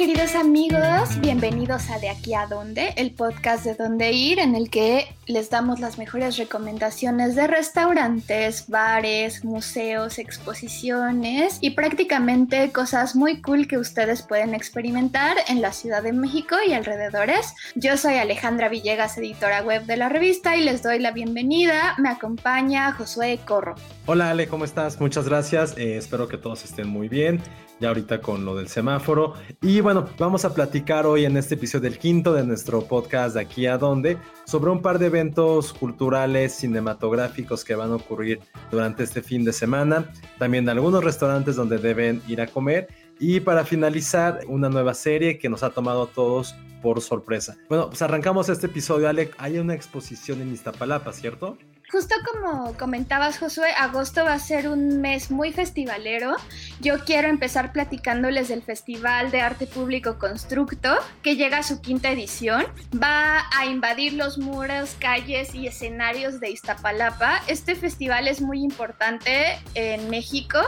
Queridos amigos, bienvenidos a De aquí a dónde, el podcast de dónde ir en el que les damos las mejores recomendaciones de restaurantes, bares, museos, exposiciones y prácticamente cosas muy cool que ustedes pueden experimentar en la Ciudad de México y alrededores. Yo soy Alejandra Villegas, editora web de la revista y les doy la bienvenida. Me acompaña Josué Corro. Hola Ale, ¿cómo estás? Muchas gracias. Eh, espero que todos estén muy bien. Ya ahorita con lo del semáforo. Y vamos a platicar hoy en este episodio del quinto de nuestro podcast de aquí a dónde sobre un par de eventos culturales cinematográficos que van a ocurrir durante este fin de semana. También algunos restaurantes donde deben ir a comer. Y para finalizar, una nueva serie que nos ha tomado a todos por sorpresa. Bueno, pues arrancamos este episodio, Ale. Hay una exposición en Iztapalapa, ¿cierto? Justo como comentabas, Josué, agosto va a ser un mes muy festivalero. Yo quiero empezar platicándoles del Festival de Arte Público Constructo, que llega a su quinta edición. Va a invadir los muros, calles y escenarios de Iztapalapa. Este festival es muy importante en México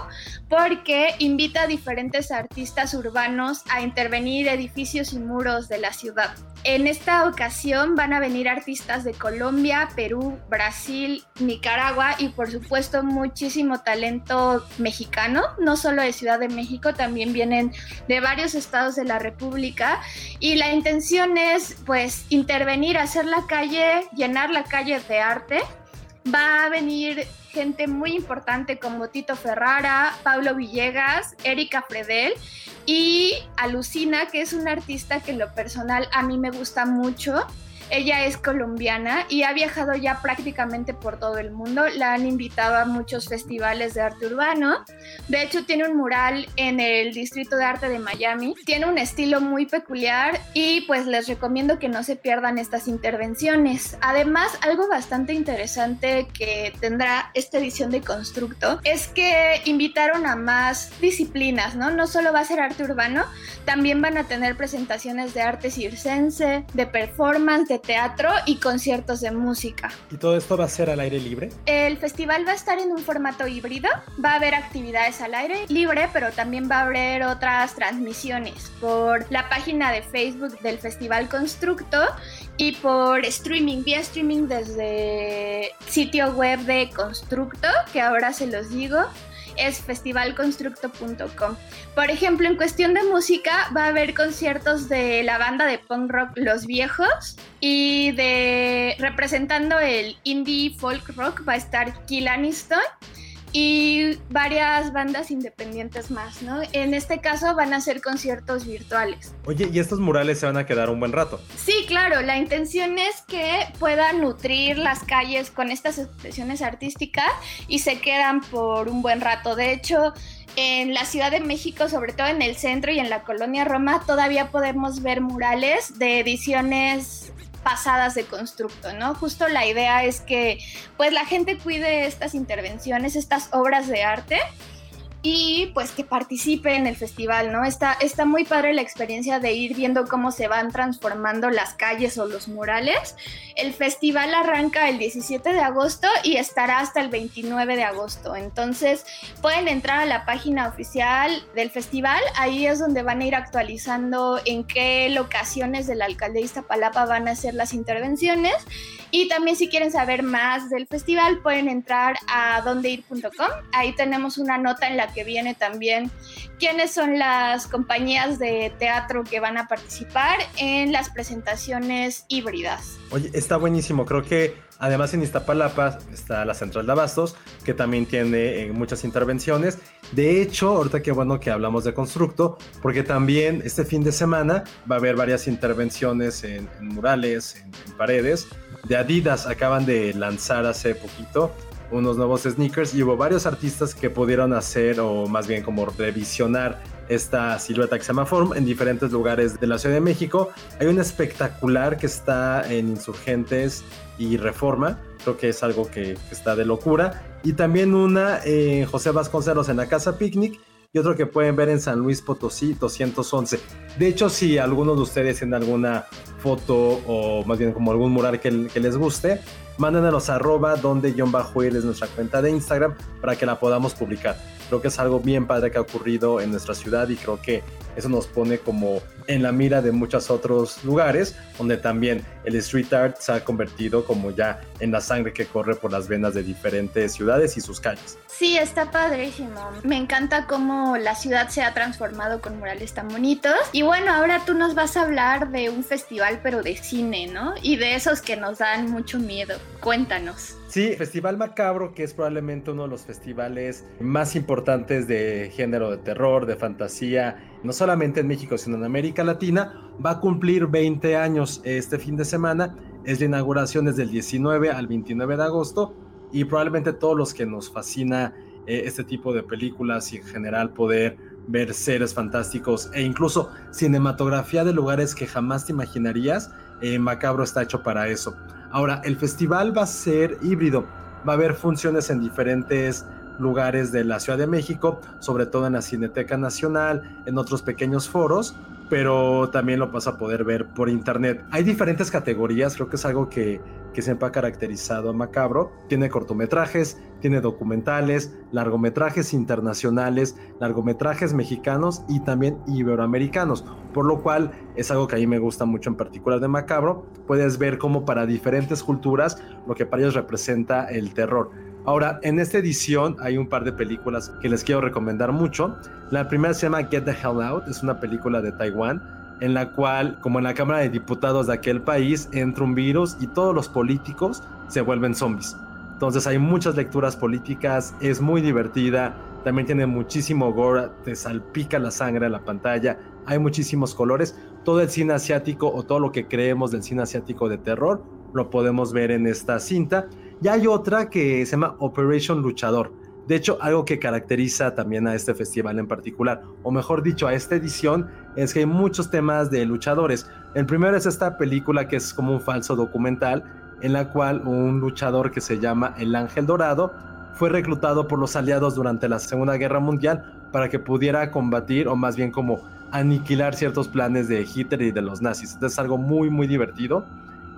porque invita a diferentes artistas urbanos a intervenir edificios y muros de la ciudad. En esta ocasión van a venir artistas de Colombia, Perú, Brasil, Nicaragua y por supuesto muchísimo talento mexicano, no solo de Ciudad de México, también vienen de varios estados de la República y la intención es pues intervenir, hacer la calle, llenar la calle de arte. Va a venir gente muy importante como Tito Ferrara, Pablo Villegas, Erika Fredel y Alucina, que es una artista que lo personal a mí me gusta mucho. Ella es colombiana y ha viajado ya prácticamente por todo el mundo. La han invitado a muchos festivales de arte urbano. De hecho, tiene un mural en el Distrito de Arte de Miami. Tiene un estilo muy peculiar y pues les recomiendo que no se pierdan estas intervenciones. Además, algo bastante interesante que tendrá esta edición de Constructo es que invitaron a más disciplinas, ¿no? No solo va a ser arte urbano, también van a tener presentaciones de arte circense, de performance, de teatro y conciertos de música. ¿Y todo esto va a ser al aire libre? El festival va a estar en un formato híbrido, va a haber actividades al aire libre, pero también va a haber otras transmisiones por la página de Facebook del Festival Constructo y por streaming, vía streaming desde sitio web de Constructo, que ahora se los digo es festivalconstructo.com. Por ejemplo, en cuestión de música va a haber conciertos de la banda de punk rock Los Viejos y de representando el indie folk rock va a estar Kill Aniston y varias bandas independientes más, ¿no? En este caso van a ser conciertos virtuales. Oye, ¿y estos murales se van a quedar un buen rato? Sí, claro, la intención es que puedan nutrir las calles con estas expresiones artísticas y se quedan por un buen rato. De hecho, en la Ciudad de México, sobre todo en el centro y en la colonia Roma, todavía podemos ver murales de ediciones pasadas de constructo, ¿no? Justo la idea es que pues la gente cuide estas intervenciones, estas obras de arte y pues que participe en el festival, ¿no? Está, está muy padre la experiencia de ir viendo cómo se van transformando las calles o los murales. El festival arranca el 17 de agosto y estará hasta el 29 de agosto. Entonces pueden entrar a la página oficial del festival, ahí es donde van a ir actualizando en qué locaciones de la alcaldía Iztapalapa van a hacer las intervenciones. Y también si quieren saber más del festival pueden entrar a dondeir.com. Ahí tenemos una nota en la que viene también quiénes son las compañías de teatro que van a participar en las presentaciones híbridas. Oye, está buenísimo. Creo que además en Iztapalapa está la Central de Abastos, que también tiene eh, muchas intervenciones. De hecho, ahorita qué bueno que hablamos de Constructo, porque también este fin de semana va a haber varias intervenciones en, murales, en, en paredes. De Adidas acaban de lanzar hace poquito unos nuevos sneakers y hubo varios artistas que pudieron hacer o más bien como revisionar esta silueta que se llama Form en diferentes lugares de la Ciudad de México. Hay un espectacular que está en Insurgentes y Reforma, creo que es algo que, está de locura. Y también una en José Vasconcelos en la Casa Picnic y otro que pueden ver en San Luis Potosí 211. De hecho, si alguno de ustedes tiene alguna foto o más bien como algún mural que, les guste, mándenos arroba donde John Bajo es nuestra cuenta de Instagram para que la podamos publicar. Creo que es algo bien padre que ha ocurrido en nuestra ciudad y creo que eso nos pone como en la mira de muchos otros lugares, donde también el street art se ha convertido como ya en la sangre que corre por las venas de diferentes ciudades y sus calles. Sí, está padrísimo. Me encanta cómo la ciudad se ha transformado con murales tan bonitos. Y bueno, ahora tú nos vas a hablar de un festival, pero de cine, ¿no? Y de esos que nos dan mucho miedo. Cuéntanos. Sí, Festival Macabro, que es probablemente uno de los festivales más importantes de género de terror, de fantasía, no solamente en México, sino en América Latina, va a cumplir 20 años este fin de semana. Es la inauguración desde el 19 al 29 de agosto y probablemente todos los que nos fascina eh, este tipo de películas y en general poder ver seres fantásticos e incluso cinematografía de lugares que jamás te imaginarías, eh, Macabro está hecho para eso. Ahora, el festival va a ser híbrido, va a haber funciones en diferentes lugares de la Ciudad de México, sobre todo en la Cineteca Nacional, en otros pequeños foros, pero también lo vas a poder ver por internet. Hay diferentes categorías, creo que es algo que, que siempre ha caracterizado a Macabro. Tiene cortometrajes, tiene documentales, largometrajes internacionales, largometrajes mexicanos y también iberoamericanos, por lo cual es algo que a mí me gusta mucho en particular de Macabro. Puedes ver cómo para diferentes culturas lo que para ellos representa el terror. Ahora, en esta edición hay un par de películas que les quiero recomendar mucho. La primera se llama Get the Hell Out, es una película de Taiwán en la cual, como en la Cámara de Diputados de aquel país, entra un virus y todos los políticos se vuelven zombies. Entonces hay muchas lecturas políticas, es muy divertida, también tiene muchísimo gore, te salpica la sangre en la pantalla, hay muchísimos colores. Todo el cine asiático o todo lo que creemos del cine asiático de terror lo podemos ver en esta cinta. Y hay otra que se llama Operation Luchador. De hecho, algo que caracteriza también a este festival en particular, o mejor dicho, a esta edición, es que hay muchos temas de luchadores. El primero es esta película que es como un falso documental, en la cual un luchador que se llama El Ángel Dorado fue reclutado por los aliados durante la Segunda Guerra Mundial para que pudiera combatir, o más bien como aniquilar ciertos planes de Hitler y de los nazis. Entonces es algo muy, muy divertido.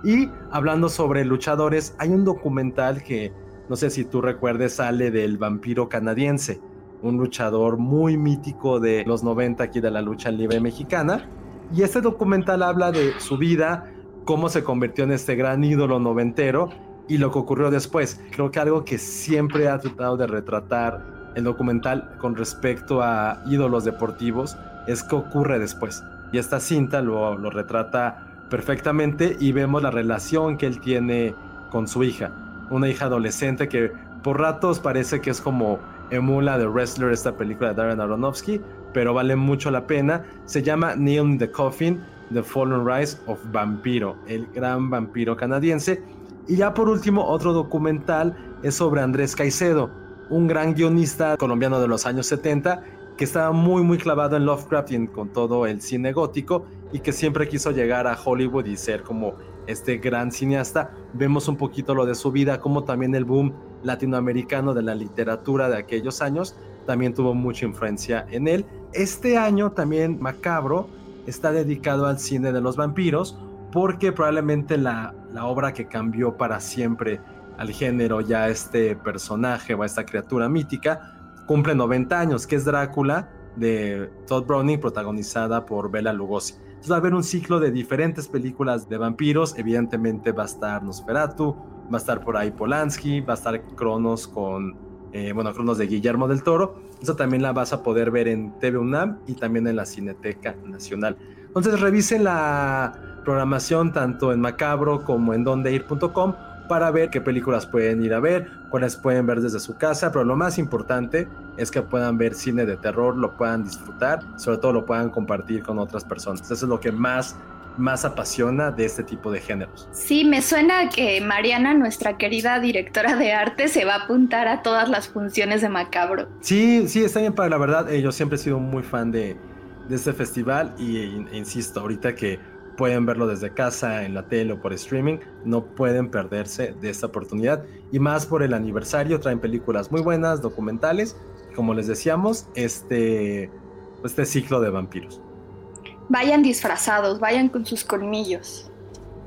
Y hablando sobre luchadores, hay un documental que, no sé si tú recuerdes, sale del vampiro canadiense, un luchador muy mítico de los 90 aquí de la lucha libre mexicana. Y este documental habla de su vida, cómo se convirtió en este gran ídolo noventero y lo que ocurrió después. Creo que algo que siempre ha tratado de retratar el documental con respecto a ídolos deportivos es qué ocurre después. Y esta cinta lo, lo retrata perfectamente y vemos la relación que él tiene con su hija. Una hija adolescente que por ratos parece que es como emula de Wrestler, esta película de Darren Aronofsky, pero vale mucho la pena. Se llama Neon in the Coffin, The Fallen Rise of Vampiro, el gran vampiro canadiense. Y ya por último, otro documental es sobre Andrés Caicedo, un gran guionista colombiano de los años 70 que estaba muy muy clavado en Lovecraft y con todo el cine gótico y que siempre quiso llegar a Hollywood y ser como este gran cineasta. Vemos un poquito lo de su vida, como también el boom latinoamericano de la literatura de aquellos años también tuvo mucha influencia en él. Este año también Macabro está dedicado al cine de los vampiros porque probablemente la, la obra que cambió para siempre al género ya este personaje o esta criatura mítica cumple 90 años, que es Drácula de Todd Browning, protagonizada por Bela Lugosi. Entonces va a haber un ciclo de diferentes películas de vampiros. Evidentemente va a estar Nosferatu, va a estar por ahí Polanski, va a estar Cronos con, eh, bueno, Cronos de Guillermo del Toro. Eso también la vas a poder ver en TV UNAM y también en la Cineteca Nacional. Entonces revisen la programación tanto en macabro como en dondeir.com para ver qué películas pueden ir a ver, cuáles pueden ver desde su casa, pero lo más importante es que puedan ver cine de terror, lo puedan disfrutar, sobre todo lo puedan compartir con otras personas. Eso es lo que más más apasiona de este tipo de géneros. Sí, me suena que Mariana, nuestra querida directora de arte, se va a apuntar a todas las funciones de Macabro. Sí, sí, está bien para la verdad. Eh, yo siempre he sido muy fan de, de este festival y e insisto, ahorita que pueden verlo desde casa, en la tele o por streaming, no pueden perderse de esta oportunidad. Y más por el aniversario, traen películas muy buenas, documentales. como les decíamos, este, este ciclo de vampiros. Vayan disfrazados, vayan con sus colmillos.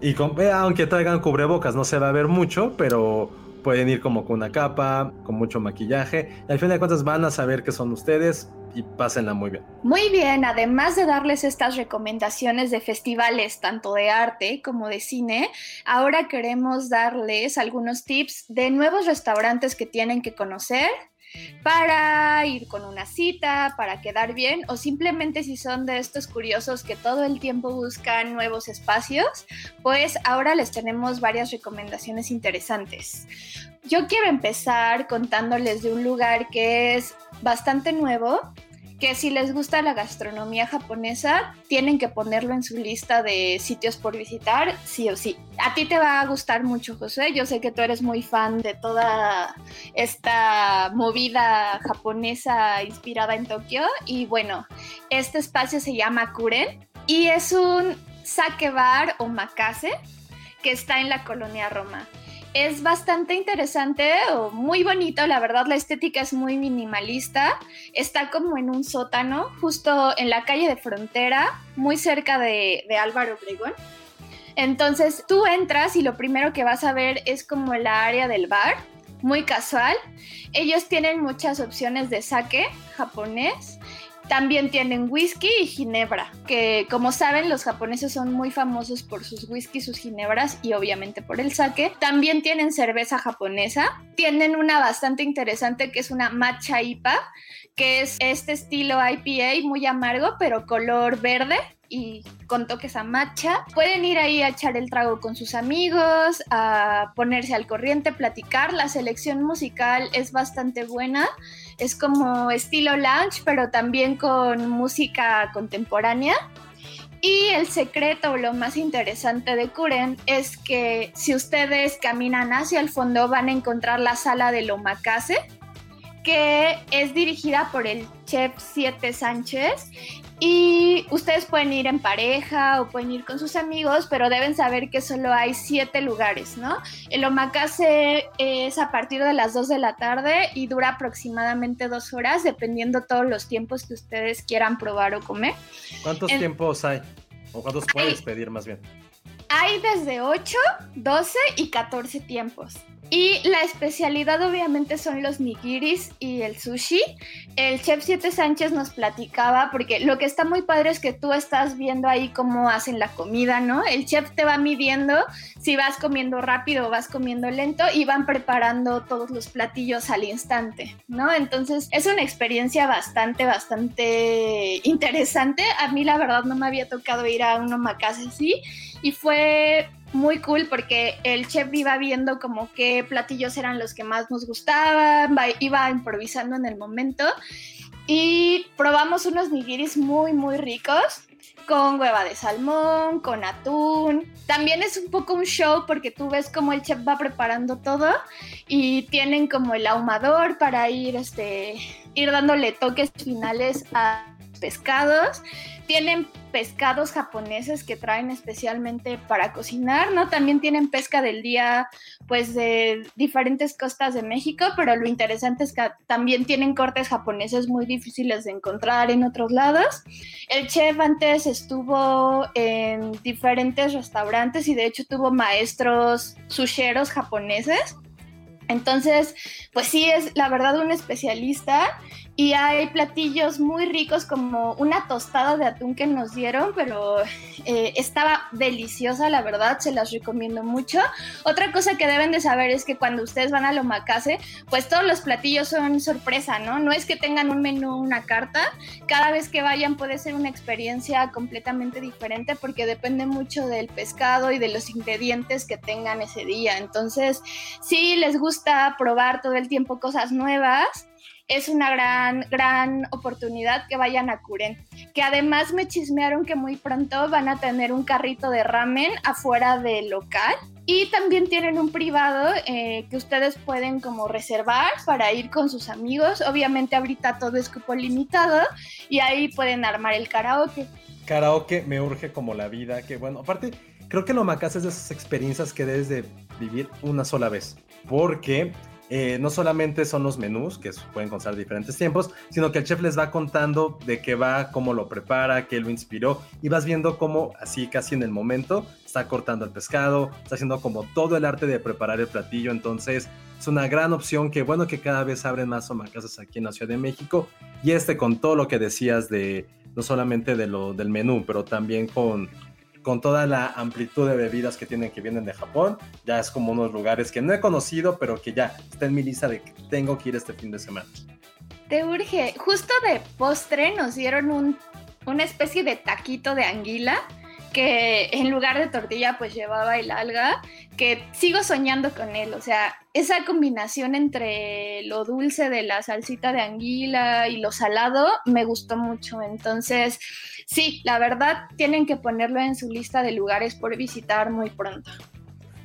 Y con, eh, aunque traigan cubrebocas, no se va a ver mucho, pero pueden ir como con una capa, con mucho maquillaje. Y al fin de cuentas van a saber que son ustedes y pásenla muy bien. Muy bien, además de darles estas recomendaciones de festivales, tanto de arte como de cine, ahora queremos darles algunos tips de nuevos restaurantes que tienen que conocer para ir con una cita, para quedar bien o simplemente si son de estos curiosos que todo el tiempo buscan nuevos espacios, pues ahora les tenemos varias recomendaciones interesantes. Yo quiero empezar contándoles de un lugar que es bastante nuevo, que si les gusta la gastronomía japonesa, tienen que ponerlo en su lista de sitios por visitar, sí o sí. A ti te va a gustar mucho, José. Yo sé que tú eres muy fan de toda esta movida japonesa inspirada en Tokio. Y bueno, este espacio se llama Kuren y es un sake bar o makase que está en la colonia Roma es bastante interesante o muy bonito, la verdad la estética es muy minimalista, está como en un sótano, justo en la calle de frontera, muy cerca de, Álvaro Obregón. Entonces tú entras y lo primero que vas a ver es como la área del bar, muy casual. Ellos tienen muchas opciones de sake japonés también tienen whisky y ginebra, que como saben los japoneses son muy famosos por sus whisky, sus ginebras y obviamente por el sake. También tienen cerveza japonesa. Tienen una bastante interesante que es una matcha IPA, que es este estilo IPA muy amargo pero color verde y con toques a matcha. Pueden ir ahí a echar el trago con sus amigos, a ponerse al corriente, platicar. La selección musical es bastante buena. Es como estilo lounge, pero también con música contemporánea. Y el secreto, lo más interesante de Kuren es que si ustedes caminan hacia el fondo van a encontrar la sala de Omakase, que es dirigida por el chef Siete Sánchez y ustedes pueden ir en pareja o pueden ir con sus amigos, pero deben saber que solo hay siete lugares, ¿no? El omakase es a partir de las 2 de la tarde y dura aproximadamente dos horas, dependiendo todos los tiempos que ustedes quieran probar o comer. ¿Cuántos tiempos hay? ¿O cuántos puedes pedir más bien? Hay desde 8, 12 y 14 tiempos. Y la especialidad obviamente son los nigiris y el sushi. El chef Siete Sánchez nos platicaba, porque lo que está muy padre es que tú estás viendo ahí cómo hacen la comida, ¿no? El chef te va midiendo si vas comiendo rápido o vas comiendo lento y van preparando todos los platillos al instante, ¿no? Entonces es una experiencia bastante, bastante interesante. A mí la verdad no me había tocado ir a un omakase así y fue muy cool porque el chef iba viendo como qué platillos eran los que más nos gustaban, iba improvisando en el momento y probamos unos nigiris muy muy ricos con hueva de salmón, con atún. También es un poco un show porque tú ves como el chef va preparando todo y tienen como el ahumador para ir este ir dándole toques finales a pescados tienen pescados japoneses que traen especialmente para cocinar, ¿no? También tienen pesca del día, pues de diferentes costas de México, pero lo interesante es que también tienen cortes japoneses muy difíciles de encontrar en otros lados. El chef antes estuvo en diferentes restaurantes y de hecho tuvo maestros susheros japoneses. Entonces, pues sí, es la verdad un especialista y hay platillos muy ricos como una tostada de atún que nos dieron, pero eh, estaba deliciosa, la verdad, se las recomiendo mucho. Otra cosa que deben de saber es que cuando ustedes van a Lomakase, pues todos los platillos son sorpresa, ¿no? No es que tengan un menú, una carta. Cada vez que vayan puede ser una experiencia completamente diferente porque depende mucho del pescado y de los ingredientes que tengan ese día. Entonces, si les gusta probar todo el tiempo cosas nuevas es una gran, gran oportunidad que vayan a Curen. Que además me chismearon que muy pronto van a tener un carrito de ramen afuera del local. Y también tienen un privado eh, que ustedes pueden como reservar para ir con sus amigos. Obviamente ahorita todo es cupo limitado y ahí pueden armar el karaoke. Karaoke me urge como la vida, que bueno, aparte creo que lo macas es de esas experiencias que debes de vivir una sola vez. Porque eh, no solamente son los menús, que pueden constar diferentes tiempos, sino que el chef les va contando de qué va, cómo lo prepara, qué lo inspiró, y vas viendo cómo, así casi en el momento, está cortando el pescado, está haciendo como todo el arte de preparar el platillo, entonces es una gran opción que bueno que cada vez abren más omakasas aquí en la Ciudad de México, y este con todo lo que decías de, no solamente de lo, del menú, pero también con con toda la amplitud de bebidas que tienen que vienen de Japón. Ya es como unos lugares que no he conocido, pero que ya está en mi lista de que tengo que ir este fin de semana. Te urge. Justo de postre nos dieron un, una especie de taquito de anguila que en lugar de tortilla pues llevaba el alga, que sigo soñando con él, o sea, esa combinación entre lo dulce de la salsita de anguila y lo salado me gustó mucho, entonces sí, la verdad tienen que ponerlo en su lista de lugares por visitar muy pronto.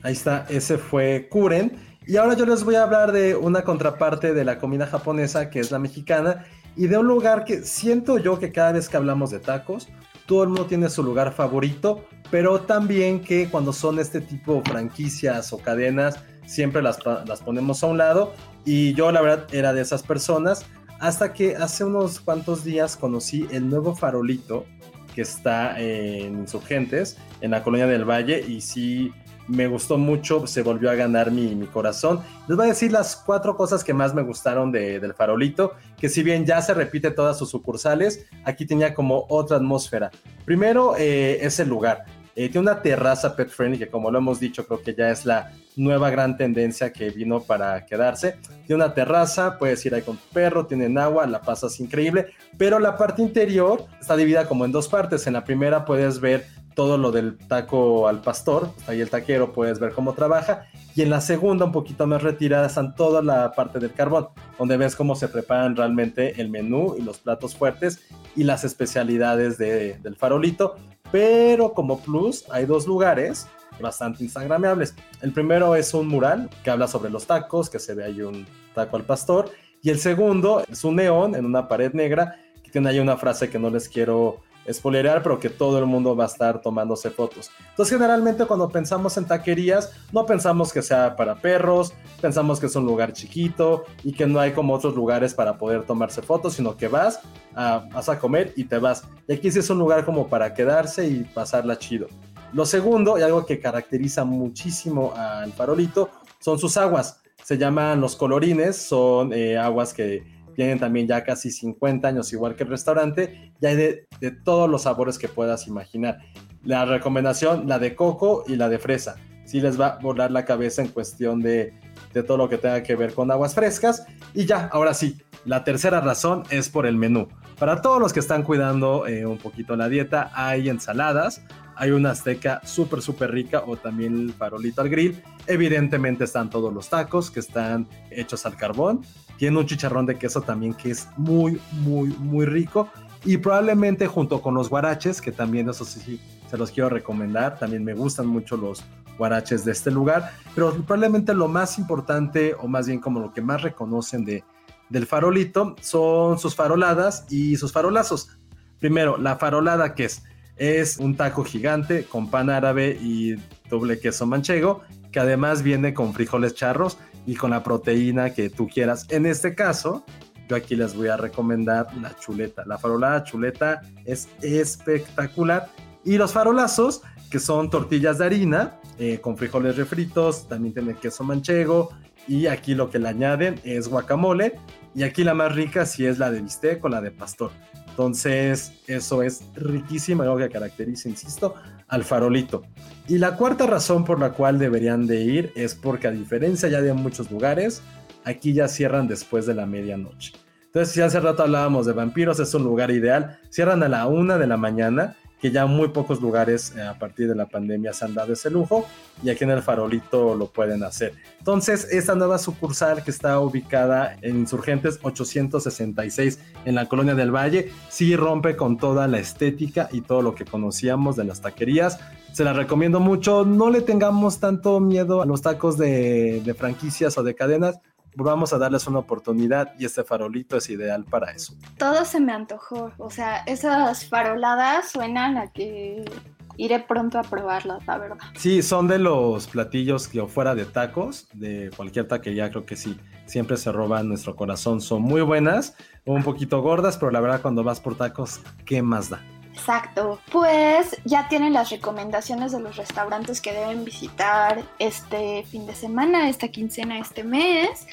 Ahí está, ese fue Kuren. Y ahora yo les voy a hablar de una contraparte de la comida japonesa, que es la mexicana, y de un lugar que siento yo que cada vez que hablamos de tacos, todo el mundo tiene su lugar favorito, pero también que cuando son este tipo de franquicias o cadenas, siempre las, las ponemos a un lado. Y yo la verdad era de esas personas, hasta que hace unos cuantos días conocí el nuevo farolito que está en Insurgentes, en la colonia del Valle, y sí me gustó mucho, se volvió a ganar mi, mi, corazón. Les voy a decir las cuatro cosas que más me gustaron de, del farolito, que si bien ya se repite todas sus sucursales, aquí tenía como otra atmósfera. Primero eh, es el lugar. Eh, tiene una terraza pet friendly que como lo hemos dicho creo que ya es la nueva gran tendencia que vino para quedarse. Tiene una terraza, puedes ir ahí con tu perro, tienen agua, la pasas increíble, pero la parte interior está dividida como en dos partes. En la primera puedes ver todo lo del taco al pastor, ahí el taquero puedes ver cómo trabaja, y en la segunda, un poquito más retirada, están toda la parte del carbón, donde ves cómo se preparan realmente el menú y los platos fuertes y las especialidades del farolito, pero como plus hay dos lugares bastante instagramables. El primero es un mural que habla sobre los tacos, que se ve ahí un taco al pastor, y el segundo es un neón en una pared negra que tiene ahí una frase que no les quiero spoilerear, pero que todo el mundo va a estar tomándose fotos. Entonces, generalmente cuando pensamos en taquerías, no pensamos que sea para perros, pensamos que es un lugar chiquito y que no hay como otros lugares para poder tomarse fotos, sino que vas a, vas a comer y te vas. Y aquí sí es un lugar como para quedarse y pasarla chido. Lo segundo, y algo que caracteriza muchísimo al farolito, son sus aguas. Se llaman los colorines, son eh, aguas que tienen también ya casi 50 años, igual que el restaurante, y hay de, todos los sabores que puedas imaginar. La recomendación, la de coco y la de fresa. Sí les va a volar la cabeza en cuestión de, de todo lo que tenga que ver con aguas frescas. Y ya, ahora sí, la tercera razón es por el menú. Para todos los que están cuidando eh, un poquito la dieta, hay ensaladas, hay una azteca súper, súper rica o también el farolito al grill. Evidentemente están todos los tacos que están hechos al carbón. Tiene un chicharrón de queso también que es muy, muy, muy rico. Y probablemente junto con los guaraches, que también eso sí se los quiero recomendar. También me gustan mucho los guaraches de este lugar. Pero probablemente lo más importante, o más bien como lo que más reconocen de, del farolito, son sus faroladas y sus farolazos. Primero, la farolada que es es un taco gigante con pan árabe y doble queso manchego, que además viene con frijoles charros y con la proteína que tú quieras. En este caso, yo aquí les voy a recomendar la chuleta. La farolada chuleta es espectacular. Y los farolazos, que son tortillas de harina eh, con frijoles refritos, también tiene queso manchego. Y aquí lo que le añaden es guacamole. Y aquí la más rica sí es la de bistec o la de pastor. Entonces, eso es riquísimo, algo que caracteriza, insisto, al farolito. Y la cuarta razón por la cual deberían de ir es porque a diferencia ya de muchos lugares, aquí ya cierran después de la medianoche. Entonces, si hace rato hablábamos de vampiros, es un lugar ideal. Cierran a la una de la mañana que ya muy pocos lugares eh, a partir de la pandemia se han dado ese lujo y aquí en el farolito lo pueden hacer. Entonces, esta nueva sucursal que está ubicada en Insurgentes 866 en la Colonia del Valle, sí rompe con toda la estética y todo lo que conocíamos de las taquerías. Se la recomiendo mucho, no le tengamos tanto miedo a los tacos de, de franquicias o de cadenas, vamos a darles una oportunidad y este farolito es ideal para eso. Todo se me antojó, o sea, esas faroladas suenan a que iré pronto a probarlas, la verdad. Sí, son de los platillos que fuera de tacos, de cualquier taquería creo que sí, siempre se roban nuestro corazón. Son muy buenas, un poquito gordas, pero la verdad cuando vas por tacos, ¿qué más da? Exacto. Pues ya tienen las recomendaciones de los restaurantes que deben visitar este fin de semana, esta quincena, este mes.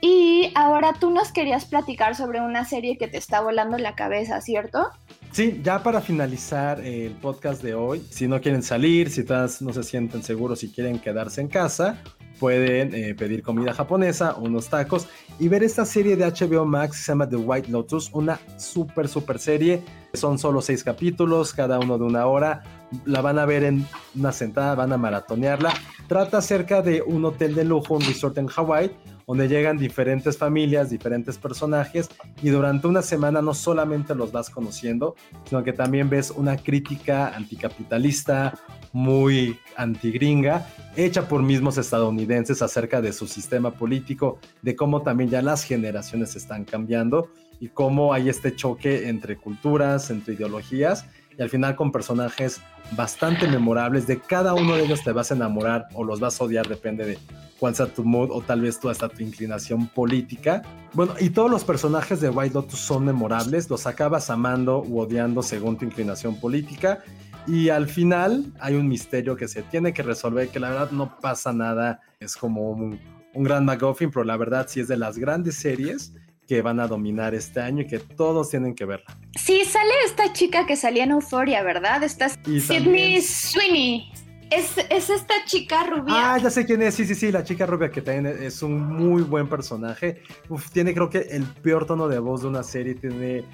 Y ahora tú nos querías platicar sobre una serie que te está volando la cabeza, ¿cierto? Sí, ya para finalizar el podcast de hoy, si no quieren salir, si todas no se sienten seguros, si quieren quedarse en casa, pueden eh, pedir comida japonesa, unos tacos y ver esta serie de HBO Max que se llama The White Lotus, una súper, súper serie. Son solo seis capítulos, cada uno de una hora. La van a ver en una sentada, van a maratonearla. Trata acerca de un hotel de lujo, un resort en Hawái, donde llegan diferentes familias, diferentes personajes, y durante una semana no solamente los vas conociendo, sino que también ves una crítica anticapitalista, muy antigringa, hecha por mismos estadounidenses acerca de su sistema político, de cómo también ya las generaciones están cambiando y cómo hay este choque entre culturas, entre ideologías, y al final con personajes bastante memorables, de cada uno de ellos te vas a enamorar o los vas a odiar, depende de cuál sea tu mood o tal vez tú hasta tu inclinación política. Bueno, y todos los personajes de White Lotus son memorables, los acabas amando u odiando según tu inclinación política. Y al final hay un misterio que se tiene que resolver, que la verdad no pasa nada, es como un, un gran McGuffin, pero la verdad sí es de las grandes series que van a dominar este año y que todos tienen que verla. Sí, sale esta chica que salía en Euforia, ¿verdad? Esta Sydney Sweeney. Es, es, esta chica rubia. Ah, ya sé quién es. Sí, sí, sí, la chica rubia que también es un muy buen personaje. Uf, tiene creo que el peor tono de voz de una serie. Tiene.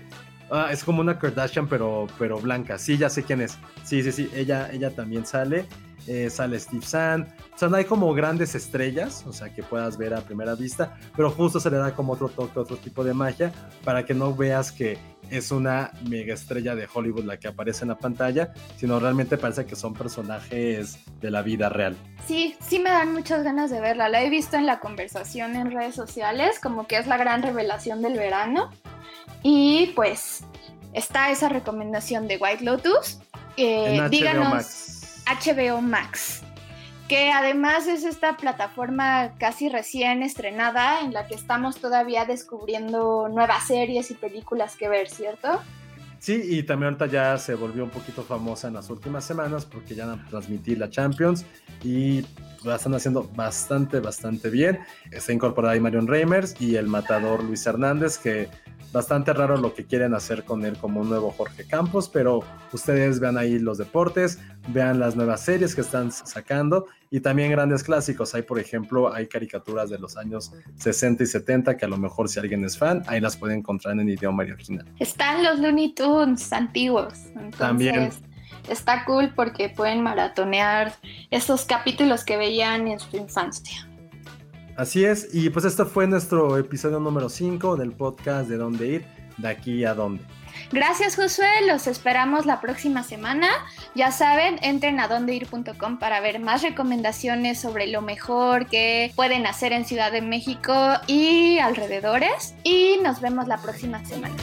Ah, es como una Kardashian, pero, pero blanca. Sí, ya sé quién es. Sí, sí, sí. Ella, ella también sale. Eh, sale Steve Sand. O sea, no hay como grandes estrellas, o sea, que puedas ver a primera vista, pero justo se le da como otro toque, otro tipo de magia, para que no veas que es una mega estrella de Hollywood la que aparece en la pantalla, sino realmente parece que son personajes de la vida real. Sí, sí me dan muchas ganas de verla. La he visto en la conversación en redes sociales, como que es la gran revelación del verano. Y pues está esa recomendación de White Lotus. Eh, díganos. HBO Max, que además es esta plataforma casi recién estrenada en la que estamos todavía descubriendo nuevas series y películas que ver, ¿cierto? Sí, y también ahorita ya se volvió un poquito famosa en las últimas semanas porque ya transmití la Champions y la están haciendo bastante, bastante bien. Está incorporada ahí Marion Reimers y el matador Luis Hernández, que bastante raro lo que quieren hacer con él como un nuevo Jorge Campos, pero ustedes vean ahí los deportes, vean las nuevas series que están sacando y también grandes clásicos. Hay, por ejemplo, hay caricaturas de los años 60 y 70 que a lo mejor si alguien es fan, ahí las pueden encontrar en idioma original. Están los Looney Tunes antiguos. también. Está cool porque pueden maratonear esos capítulos que veían en su infancia. Así es, y pues este fue nuestro episodio número 5 del podcast de dónde ir, de aquí a dónde. Gracias Josué, los esperamos la próxima semana. Ya saben, entren a dondeir.com para ver más recomendaciones sobre lo mejor que pueden hacer en Ciudad de México y alrededores. Y nos vemos la próxima semana.